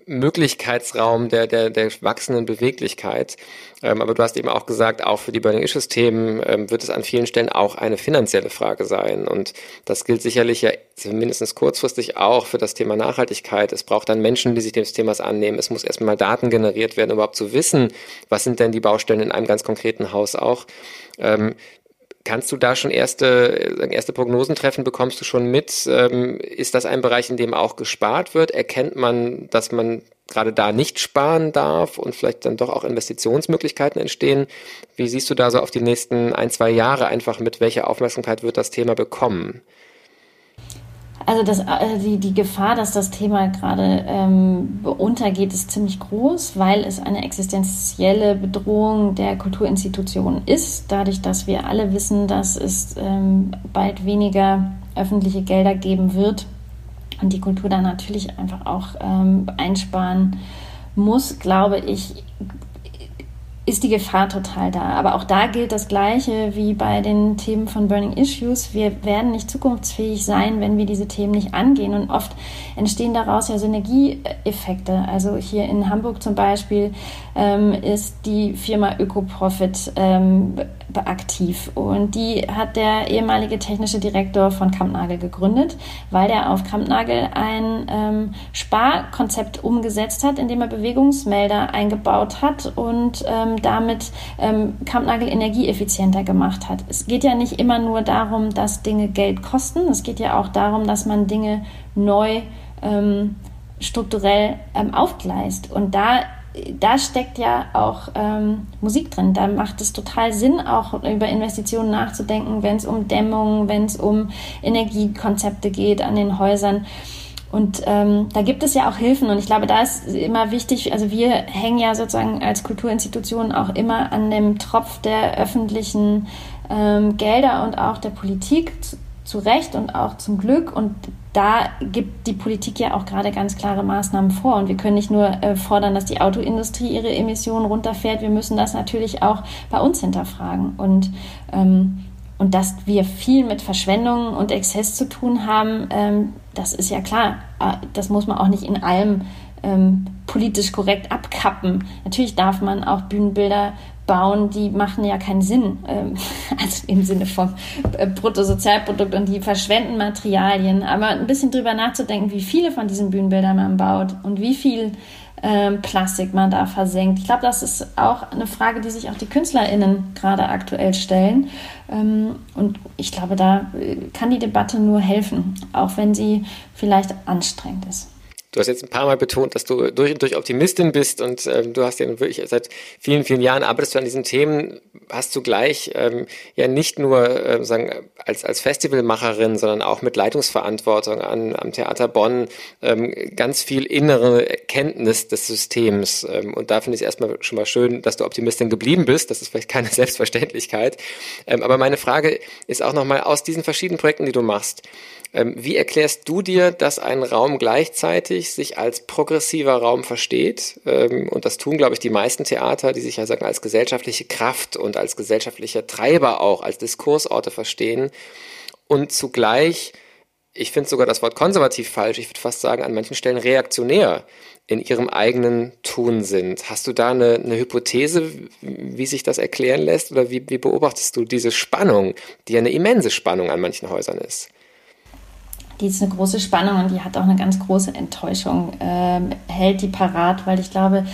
Möglichkeitsraum der, der, der wachsenden Beweglichkeit. Ähm, aber du hast eben auch gesagt, auch für die Burning Issues Themen ähm, wird es an vielen Stellen auch eine finanzielle Frage sein. Und das gilt sicherlich ja mindestens kurzfristig auch für das Thema Nachhaltigkeit. Es braucht dann Menschen, die sich des Themas annehmen. Es muss erstmal Daten generiert werden, um überhaupt zu wissen, was sind denn die Baustellen in einem ganz konkreten Haus auch. Ähm, Kannst du da schon erste, erste Prognosen treffen? Bekommst du schon mit? Ähm, ist das ein Bereich, in dem auch gespart wird? Erkennt man, dass man gerade da nicht sparen darf und vielleicht dann doch auch Investitionsmöglichkeiten entstehen? Wie siehst du da so auf die nächsten ein, zwei Jahre einfach mit welcher Aufmerksamkeit wird das Thema bekommen? Also das, äh, die, die Gefahr, dass das Thema gerade ähm, untergeht, ist ziemlich groß, weil es eine existenzielle Bedrohung der Kulturinstitutionen ist. Dadurch, dass wir alle wissen, dass es ähm, bald weniger öffentliche Gelder geben wird und die Kultur dann natürlich einfach auch ähm, einsparen muss, glaube ich, ist die Gefahr total da. Aber auch da gilt das Gleiche wie bei den Themen von Burning Issues. Wir werden nicht zukunftsfähig sein, wenn wir diese Themen nicht angehen. Und oft entstehen daraus ja Synergieeffekte. Also hier in Hamburg zum Beispiel ähm, ist die Firma Ökoprofit ähm, aktiv. Und die hat der ehemalige technische Direktor von Kampnagel gegründet, weil der auf Kampnagel ein ähm, Sparkonzept umgesetzt hat, indem er Bewegungsmelder eingebaut hat und ähm, damit ähm, Kampnagel energieeffizienter gemacht hat. Es geht ja nicht immer nur darum, dass Dinge Geld kosten. Es geht ja auch darum, dass man Dinge neu ähm, strukturell ähm, aufgleist. Und da da steckt ja auch ähm, Musik drin. Da macht es total Sinn, auch über Investitionen nachzudenken, wenn es um Dämmung, wenn es um Energiekonzepte geht an den Häusern. Und ähm, da gibt es ja auch Hilfen und ich glaube, da ist immer wichtig, also wir hängen ja sozusagen als Kulturinstitution auch immer an dem Tropf der öffentlichen ähm, Gelder und auch der Politik zu, Recht und auch zum Glück. Und da gibt die Politik ja auch gerade ganz klare Maßnahmen vor. Und wir können nicht nur äh, fordern, dass die Autoindustrie ihre Emissionen runterfährt, wir müssen das natürlich auch bei uns hinterfragen. Und, ähm, und dass wir viel mit Verschwendung und Exzess zu tun haben, ähm, das ist ja klar. Äh, das muss man auch nicht in allem ähm, politisch korrekt abkappen. Natürlich darf man auch Bühnenbilder bauen, die machen ja keinen Sinn, ähm, also im Sinne vom äh, Bruttosozialprodukt und die verschwenden Materialien. Aber ein bisschen drüber nachzudenken, wie viele von diesen Bühnenbildern man baut und wie viel ähm, Plastik man da versenkt. Ich glaube, das ist auch eine Frage, die sich auch die KünstlerInnen gerade aktuell stellen. Ähm, und ich glaube, da äh, kann die Debatte nur helfen, auch wenn sie vielleicht anstrengend ist. Du hast jetzt ein paar Mal betont, dass du durch und durch Optimistin bist und ähm, du hast ja wirklich seit vielen, vielen Jahren arbeitest du an diesen Themen, hast du gleich ähm, ja nicht nur äh, sagen, als, als Festivalmacherin, sondern auch mit Leitungsverantwortung an, am Theater Bonn ähm, ganz viel innere Kenntnis des Systems. Ähm, und da finde ich es erstmal schon mal schön, dass du Optimistin geblieben bist. Das ist vielleicht keine Selbstverständlichkeit. Ähm, aber meine Frage ist auch nochmal aus diesen verschiedenen Projekten, die du machst, ähm, wie erklärst du dir, dass ein Raum gleichzeitig sich als progressiver Raum versteht? Ähm, und das tun, glaube ich, die meisten Theater, die sich ja sagen, als gesellschaftliche Kraft und als gesellschaftlicher Treiber auch, als Diskursorte verstehen. Und zugleich, ich finde sogar das Wort konservativ falsch, ich würde fast sagen, an manchen Stellen reaktionär in ihrem eigenen Tun sind. Hast du da eine, eine Hypothese, wie sich das erklären lässt? Oder wie, wie beobachtest du diese Spannung, die ja eine immense Spannung an manchen Häusern ist? Die ist eine große Spannung und die hat auch eine ganz große Enttäuschung, ähm, hält die parat, weil ich glaube,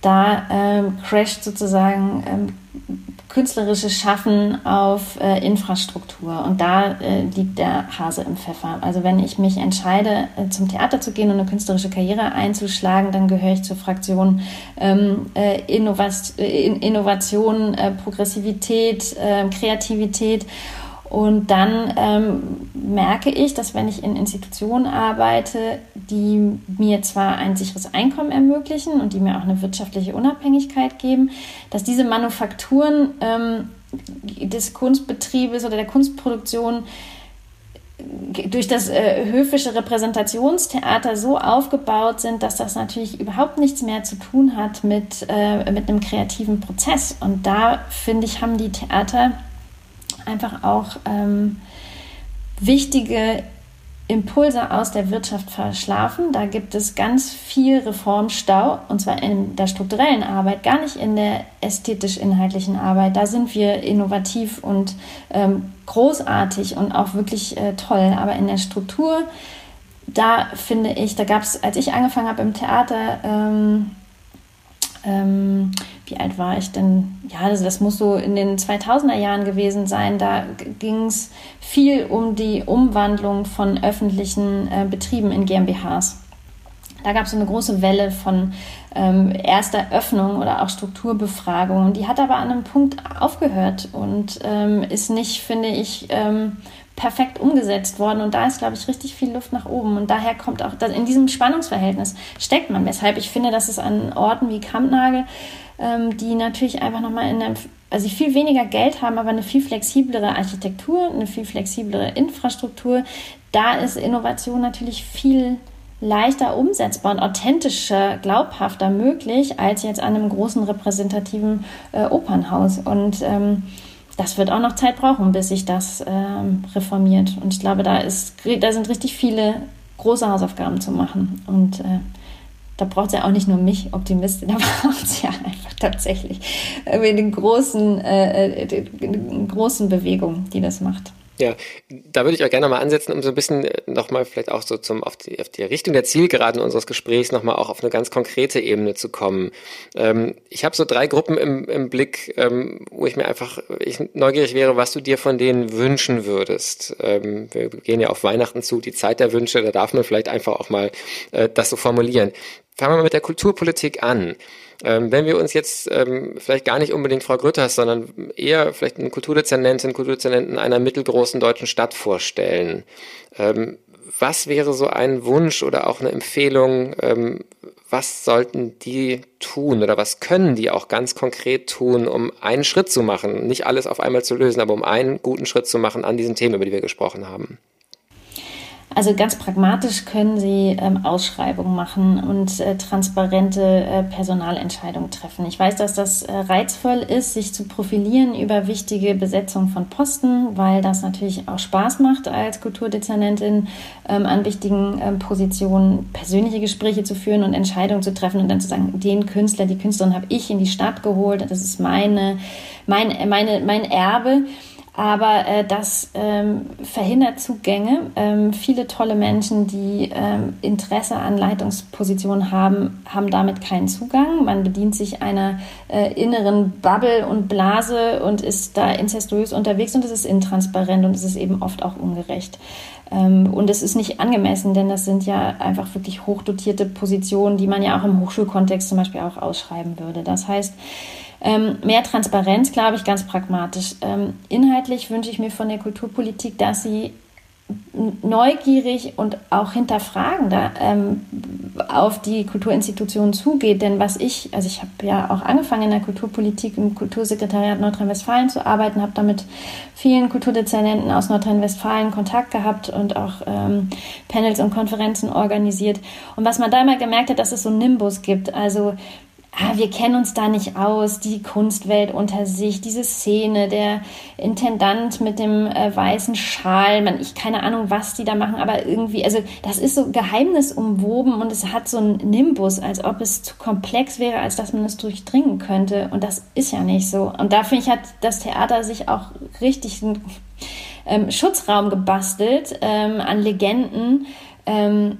da ähm, crasht sozusagen ähm, künstlerisches Schaffen auf äh, Infrastruktur und da äh, liegt der Hase im Pfeffer. Also wenn ich mich entscheide, äh, zum Theater zu gehen und eine künstlerische Karriere einzuschlagen, dann gehöre ich zur Fraktion ähm, äh, Innovation, äh, Innovation äh, Progressivität, Kreativität und dann ähm, merke ich, dass wenn ich in Institutionen arbeite, die mir zwar ein sicheres Einkommen ermöglichen und die mir auch eine wirtschaftliche Unabhängigkeit geben, dass diese Manufakturen ähm, des Kunstbetriebes oder der Kunstproduktion durch das äh, höfische Repräsentationstheater so aufgebaut sind, dass das natürlich überhaupt nichts mehr zu tun hat mit, äh, mit einem kreativen Prozess. Und da, finde ich, haben die Theater einfach auch ähm, wichtige Impulse aus der Wirtschaft verschlafen. Da gibt es ganz viel Reformstau, und zwar in der strukturellen Arbeit, gar nicht in der ästhetisch-inhaltlichen Arbeit. Da sind wir innovativ und ähm, großartig und auch wirklich äh, toll. Aber in der Struktur, da finde ich, da gab es, als ich angefangen habe im Theater, ähm, ähm, wie alt war ich denn? Ja, das, das muss so in den 2000er Jahren gewesen sein. Da ging es viel um die Umwandlung von öffentlichen äh, Betrieben in GmbHs. Da gab es so eine große Welle von ähm, erster Öffnung oder auch Strukturbefragung. Die hat aber an einem Punkt aufgehört und ähm, ist nicht, finde ich, ähm, perfekt umgesetzt worden. Und da ist, glaube ich, richtig viel Luft nach oben. Und daher kommt auch, in diesem Spannungsverhältnis steckt man. Weshalb ich finde, dass es an Orten wie Kampnagel, ähm, die natürlich einfach nochmal in einem, also viel weniger Geld haben, aber eine viel flexiblere Architektur, eine viel flexiblere Infrastruktur, da ist Innovation natürlich viel leichter umsetzbar und authentischer, glaubhafter möglich als jetzt an einem großen repräsentativen äh, Opernhaus. Und ähm, das wird auch noch Zeit brauchen, bis sich das ähm, reformiert. Und ich glaube, da, ist, da sind richtig viele große Hausaufgaben zu machen. Und äh, da braucht es ja auch nicht nur mich, Optimistin, da braucht es ja einfach tatsächlich eine großen, äh, äh, großen Bewegung, die das macht. Ja, da würde ich auch gerne mal ansetzen, um so ein bisschen äh, nochmal vielleicht auch so zum, auf die, auf die Richtung der Zielgeraden unseres Gesprächs nochmal auch auf eine ganz konkrete Ebene zu kommen. Ähm, ich habe so drei Gruppen im, im Blick, ähm, wo ich mir einfach ich neugierig wäre, was du dir von denen wünschen würdest. Ähm, wir gehen ja auf Weihnachten zu, die Zeit der Wünsche, da darf man vielleicht einfach auch mal äh, das so formulieren. Fangen wir mal mit der Kulturpolitik an. Ähm, wenn wir uns jetzt ähm, vielleicht gar nicht unbedingt Frau Grütters, sondern eher vielleicht eine Kulturdezernentin, Kulturdezernenten einer mittelgroßen deutschen Stadt vorstellen, ähm, was wäre so ein Wunsch oder auch eine Empfehlung, ähm, was sollten die tun oder was können die auch ganz konkret tun, um einen Schritt zu machen? Nicht alles auf einmal zu lösen, aber um einen guten Schritt zu machen an diesen Themen, über die wir gesprochen haben. Also ganz pragmatisch können Sie ähm, Ausschreibungen machen und äh, transparente äh, Personalentscheidungen treffen. Ich weiß, dass das äh, reizvoll ist, sich zu profilieren über wichtige Besetzung von Posten, weil das natürlich auch Spaß macht, als Kulturdezernentin ähm, an wichtigen ähm, Positionen persönliche Gespräche zu führen und Entscheidungen zu treffen und dann zu sagen, den Künstler, die Künstlerin habe ich in die Stadt geholt, das ist meine, mein, meine, mein Erbe aber äh, das ähm, verhindert Zugänge. Ähm, viele tolle Menschen, die ähm, Interesse an Leitungspositionen haben, haben damit keinen Zugang. Man bedient sich einer äh, inneren Bubble und Blase und ist da incestuös unterwegs und es ist intransparent und es ist eben oft auch ungerecht. Ähm, und es ist nicht angemessen, denn das sind ja einfach wirklich hochdotierte Positionen, die man ja auch im Hochschulkontext zum Beispiel auch ausschreiben würde. Das heißt, ähm, mehr Transparenz, glaube ich, ganz pragmatisch. Ähm, inhaltlich wünsche ich mir von der Kulturpolitik, dass sie neugierig und auch hinterfragender ähm, auf die Kulturinstitutionen zugeht. Denn was ich, also ich habe ja auch angefangen in der Kulturpolitik im Kultursekretariat Nordrhein-Westfalen zu arbeiten, habe damit vielen Kulturdezernenten aus Nordrhein-Westfalen Kontakt gehabt und auch ähm, Panels und Konferenzen organisiert. Und was man da immer gemerkt hat, dass es so einen Nimbus gibt. Also ah, wir kennen uns da nicht aus, die Kunstwelt unter sich, diese Szene, der Intendant mit dem äh, weißen Schal, man, ich keine Ahnung, was die da machen, aber irgendwie, also das ist so geheimnisumwoben und es hat so einen Nimbus, als ob es zu komplex wäre, als dass man es durchdringen könnte. Und das ist ja nicht so. Und da finde ich, hat das Theater sich auch richtig einen ähm, Schutzraum gebastelt ähm, an Legenden, ähm,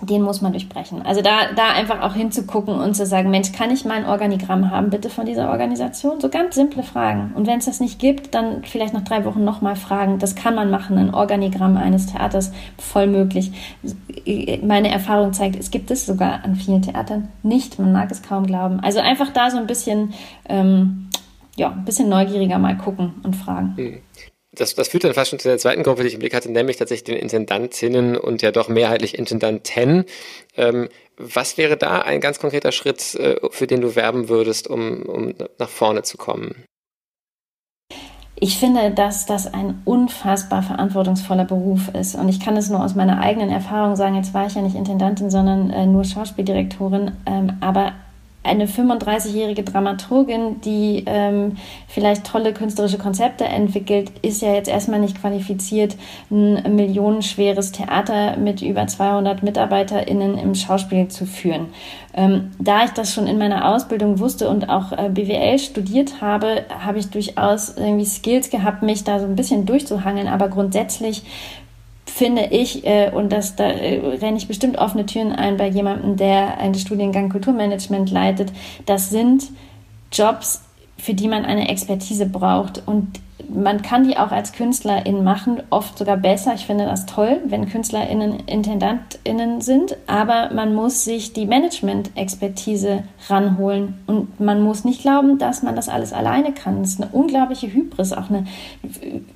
den muss man durchbrechen. Also da, da einfach auch hinzugucken und zu sagen, Mensch, kann ich mal ein Organigramm haben, bitte von dieser Organisation? So ganz simple Fragen. Und wenn es das nicht gibt, dann vielleicht nach drei Wochen nochmal fragen. Das kann man machen, ein Organigramm eines Theaters, voll möglich. Meine Erfahrung zeigt, es gibt es sogar an vielen Theatern nicht. Man mag es kaum glauben. Also einfach da so ein bisschen, ähm, ja, ein bisschen neugieriger mal gucken und fragen. Mhm das, das führt dann fast schon zu der zweiten Gruppe, die ich im Blick hatte, nämlich tatsächlich den Intendantinnen und ja doch mehrheitlich Intendanten. Ähm, was wäre da ein ganz konkreter Schritt, äh, für den du werben würdest, um, um nach vorne zu kommen? Ich finde, dass das ein unfassbar verantwortungsvoller Beruf ist. Und ich kann es nur aus meiner eigenen Erfahrung sagen. Jetzt war ich ja nicht Intendantin, sondern äh, nur Schauspieldirektorin. Ähm, aber eine 35-jährige Dramaturgin, die ähm, vielleicht tolle künstlerische Konzepte entwickelt, ist ja jetzt erstmal nicht qualifiziert, ein millionenschweres Theater mit über 200 MitarbeiterInnen im Schauspiel zu führen. Ähm, da ich das schon in meiner Ausbildung wusste und auch äh, BWL studiert habe, habe ich durchaus irgendwie Skills gehabt, mich da so ein bisschen durchzuhangeln. Aber grundsätzlich finde ich, äh, und das, da äh, renne ich bestimmt offene Türen ein bei jemandem, der einen Studiengang Kulturmanagement leitet, das sind Jobs, für die man eine Expertise braucht. Und man kann die auch als KünstlerInnen machen, oft sogar besser. Ich finde das toll, wenn KünstlerInnen IntendantInnen sind, aber man muss sich die Management-Expertise ranholen und man muss nicht glauben, dass man das alles alleine kann. Das ist eine unglaubliche Hybris, auch eine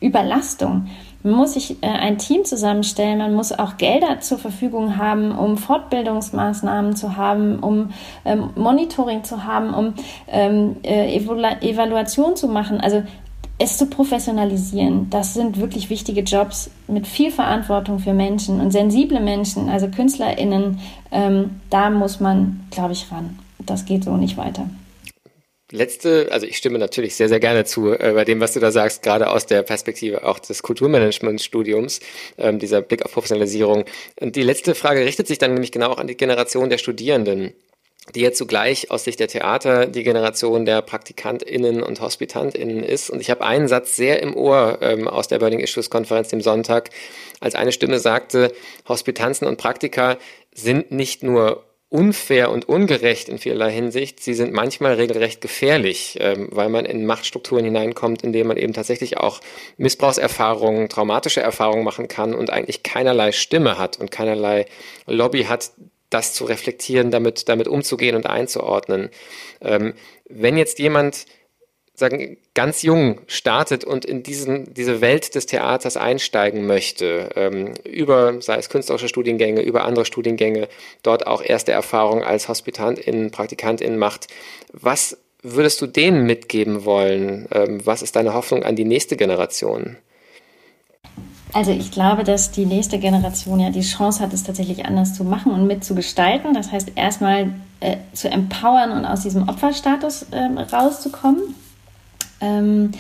Überlastung. Man muss sich äh, ein Team zusammenstellen, man muss auch Gelder zur Verfügung haben, um Fortbildungsmaßnahmen zu haben, um ähm, Monitoring zu haben, um ähm, äh, Evaluation zu machen. Also es zu professionalisieren, das sind wirklich wichtige Jobs mit viel Verantwortung für Menschen und sensible Menschen, also KünstlerInnen, ähm, da muss man, glaube ich, ran. Das geht so nicht weiter letzte, also ich stimme natürlich sehr, sehr gerne zu äh, bei dem, was du da sagst, gerade aus der Perspektive auch des Kulturmanagementstudiums, ähm, dieser Blick auf Professionalisierung. Und die letzte Frage richtet sich dann nämlich genau auch an die Generation der Studierenden die jetzt zugleich aus Sicht der Theater die Generation der PraktikantInnen und HospitantInnen ist. Und ich habe einen Satz sehr im Ohr ähm, aus der Burning Issues Konferenz dem Sonntag, als eine Stimme sagte, Hospitanzen und Praktika sind nicht nur unfair und ungerecht in vielerlei Hinsicht. Sie sind manchmal regelrecht gefährlich, ähm, weil man in Machtstrukturen hineinkommt, in denen man eben tatsächlich auch Missbrauchserfahrungen, traumatische Erfahrungen machen kann und eigentlich keinerlei Stimme hat und keinerlei Lobby hat, das zu reflektieren, damit, damit umzugehen und einzuordnen. Ähm, wenn jetzt jemand sagen, ganz jung startet und in diesen, diese Welt des Theaters einsteigen möchte, ähm, über, sei es künstlerische Studiengänge, über andere Studiengänge, dort auch erste Erfahrungen als Hospitantin, Praktikantin macht, was würdest du denen mitgeben wollen? Ähm, was ist deine Hoffnung an die nächste Generation? Also ich glaube, dass die nächste Generation ja die Chance hat, es tatsächlich anders zu machen und mitzugestalten. Das heißt, erstmal äh, zu empowern und aus diesem Opferstatus äh, rauszukommen. Ähm,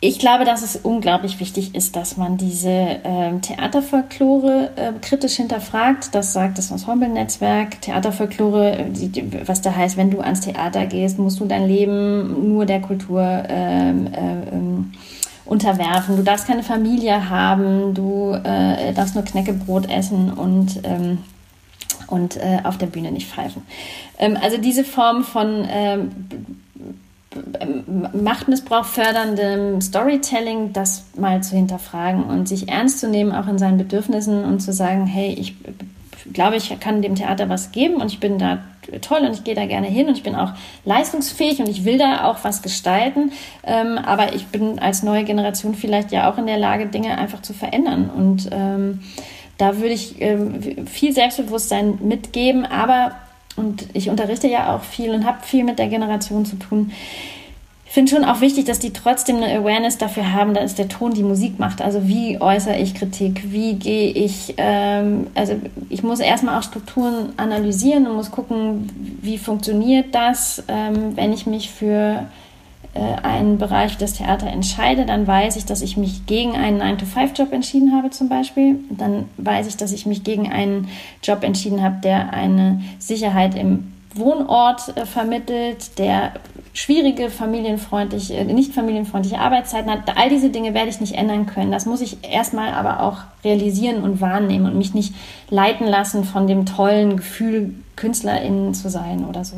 ich glaube, dass es unglaublich wichtig ist, dass man diese äh, Theaterfolklore äh, kritisch hinterfragt. Das sagt das Ensemble-Netzwerk. Theaterfolklore, die, was da heißt, wenn du ans Theater gehst, musst du dein Leben nur der Kultur ähm, äh, ähm, unterwerfen. Du darfst keine Familie haben, du äh, darfst nur Knäckebrot essen und ähm, und äh, auf der Bühne nicht pfeifen. Ähm, also diese Form von ähm, Machtmissbrauch förderndem Storytelling, das mal zu hinterfragen und sich ernst zu nehmen, auch in seinen Bedürfnissen und zu sagen, hey, ich glaube, ich kann dem Theater was geben und ich bin da toll und ich gehe da gerne hin und ich bin auch leistungsfähig und ich will da auch was gestalten. Ähm, aber ich bin als neue Generation vielleicht ja auch in der Lage, Dinge einfach zu verändern. Und ähm, da würde ich ähm, viel Selbstbewusstsein mitgeben, aber und ich unterrichte ja auch viel und habe viel mit der Generation zu tun. Ich finde schon auch wichtig, dass die trotzdem eine Awareness dafür haben, dass der Ton die Musik macht. Also wie äußere ich Kritik? Wie gehe ich, ähm, also ich muss erstmal auch Strukturen analysieren und muss gucken, wie funktioniert das, ähm, wenn ich mich für einen Bereich des Theater entscheide, dann weiß ich, dass ich mich gegen einen 9-to-5-Job entschieden habe zum Beispiel. Dann weiß ich, dass ich mich gegen einen Job entschieden habe, der eine Sicherheit im Wohnort äh, vermittelt, der schwierige familienfreundliche, äh, nicht familienfreundliche Arbeitszeiten hat. All diese Dinge werde ich nicht ändern können. Das muss ich erstmal aber auch realisieren und wahrnehmen und mich nicht leiten lassen von dem tollen Gefühl, KünstlerInnen zu sein oder so.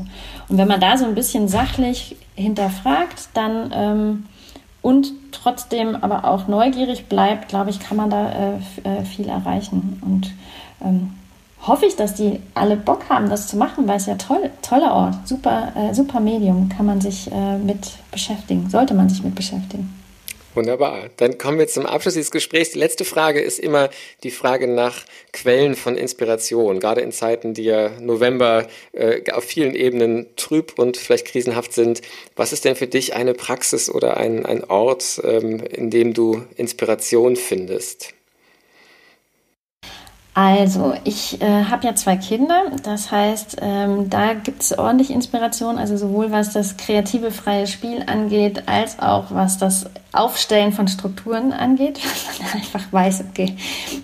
Und wenn man da so ein bisschen sachlich hinterfragt, dann ähm, und trotzdem aber auch neugierig bleibt, glaube ich, kann man da äh, äh viel erreichen. Und ähm, hoffe ich, dass die alle Bock haben, das zu machen, weil es ja toll, toller Ort, super, äh, super Medium, kann man sich äh, mit beschäftigen, sollte man sich mit beschäftigen. Wunderbar. Dann kommen wir zum Abschluss dieses Gesprächs. Die letzte Frage ist immer die Frage nach Quellen von Inspiration, gerade in Zeiten, die ja November äh, auf vielen Ebenen trüb und vielleicht krisenhaft sind. Was ist denn für dich eine Praxis oder ein, ein Ort, ähm, in dem du Inspiration findest? Also, ich äh, habe ja zwei Kinder, das heißt, ähm, da gibt es ordentlich Inspiration, also sowohl was das kreative freie Spiel angeht, als auch was das Aufstellen von Strukturen angeht, weil man einfach weiß, okay,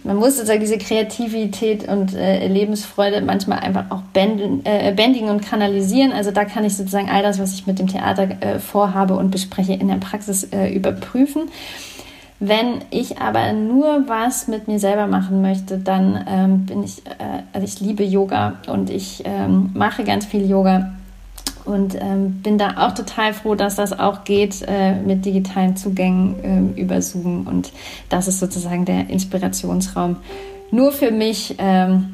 man muss sozusagen diese Kreativität und äh, Lebensfreude manchmal einfach auch bänden, äh, bändigen und kanalisieren. Also da kann ich sozusagen all das, was ich mit dem Theater äh, vorhabe und bespreche, in der Praxis äh, überprüfen. Wenn ich aber nur was mit mir selber machen möchte, dann ähm, bin ich, äh, also ich liebe Yoga und ich ähm, mache ganz viel Yoga und ähm, bin da auch total froh, dass das auch geht äh, mit digitalen Zugängen äh, über Zoom und das ist sozusagen der Inspirationsraum nur für mich. Ähm,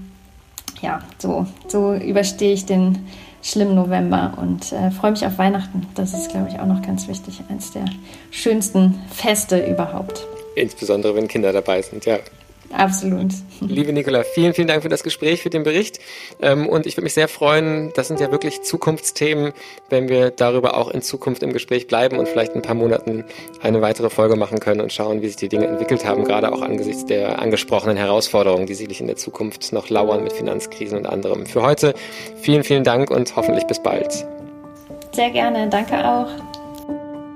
ja, so, so überstehe ich den schlimmen November und äh, freue mich auf Weihnachten. Das ist, glaube ich, auch noch ganz wichtig. Eines der schönsten Feste überhaupt. Insbesondere, wenn Kinder dabei sind, ja. Absolut. Liebe Nicola, vielen, vielen Dank für das Gespräch, für den Bericht. Ähm, und ich würde mich sehr freuen, das sind ja wirklich Zukunftsthemen, wenn wir darüber auch in Zukunft im Gespräch bleiben und vielleicht in ein paar Monaten eine weitere Folge machen können und schauen, wie sich die Dinge entwickelt haben, gerade auch angesichts der angesprochenen Herausforderungen, die sicherlich in der Zukunft noch lauern mit Finanzkrisen und anderem. Für heute vielen, vielen Dank und hoffentlich bis bald. Sehr gerne, danke auch.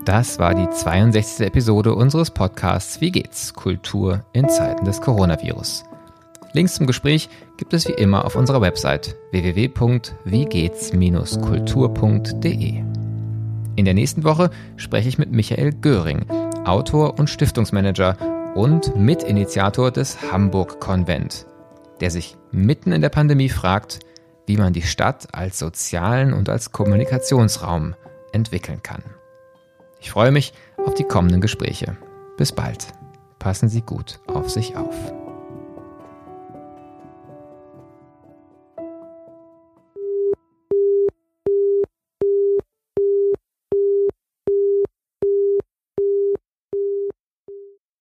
Das war die 62. Episode unseres Podcasts Wie geht's? Kultur in Zeiten des Coronavirus. Links zum Gespräch gibt es wie immer auf unserer Website www.wiegehts-kultur.de. In der nächsten Woche spreche ich mit Michael Göring, Autor und Stiftungsmanager und Mitinitiator des Hamburg Konvent, der sich mitten in der Pandemie fragt, wie man die Stadt als sozialen und als Kommunikationsraum entwickeln kann. Ich freue mich auf die kommenden Gespräche. Bis bald. Passen Sie gut auf sich auf.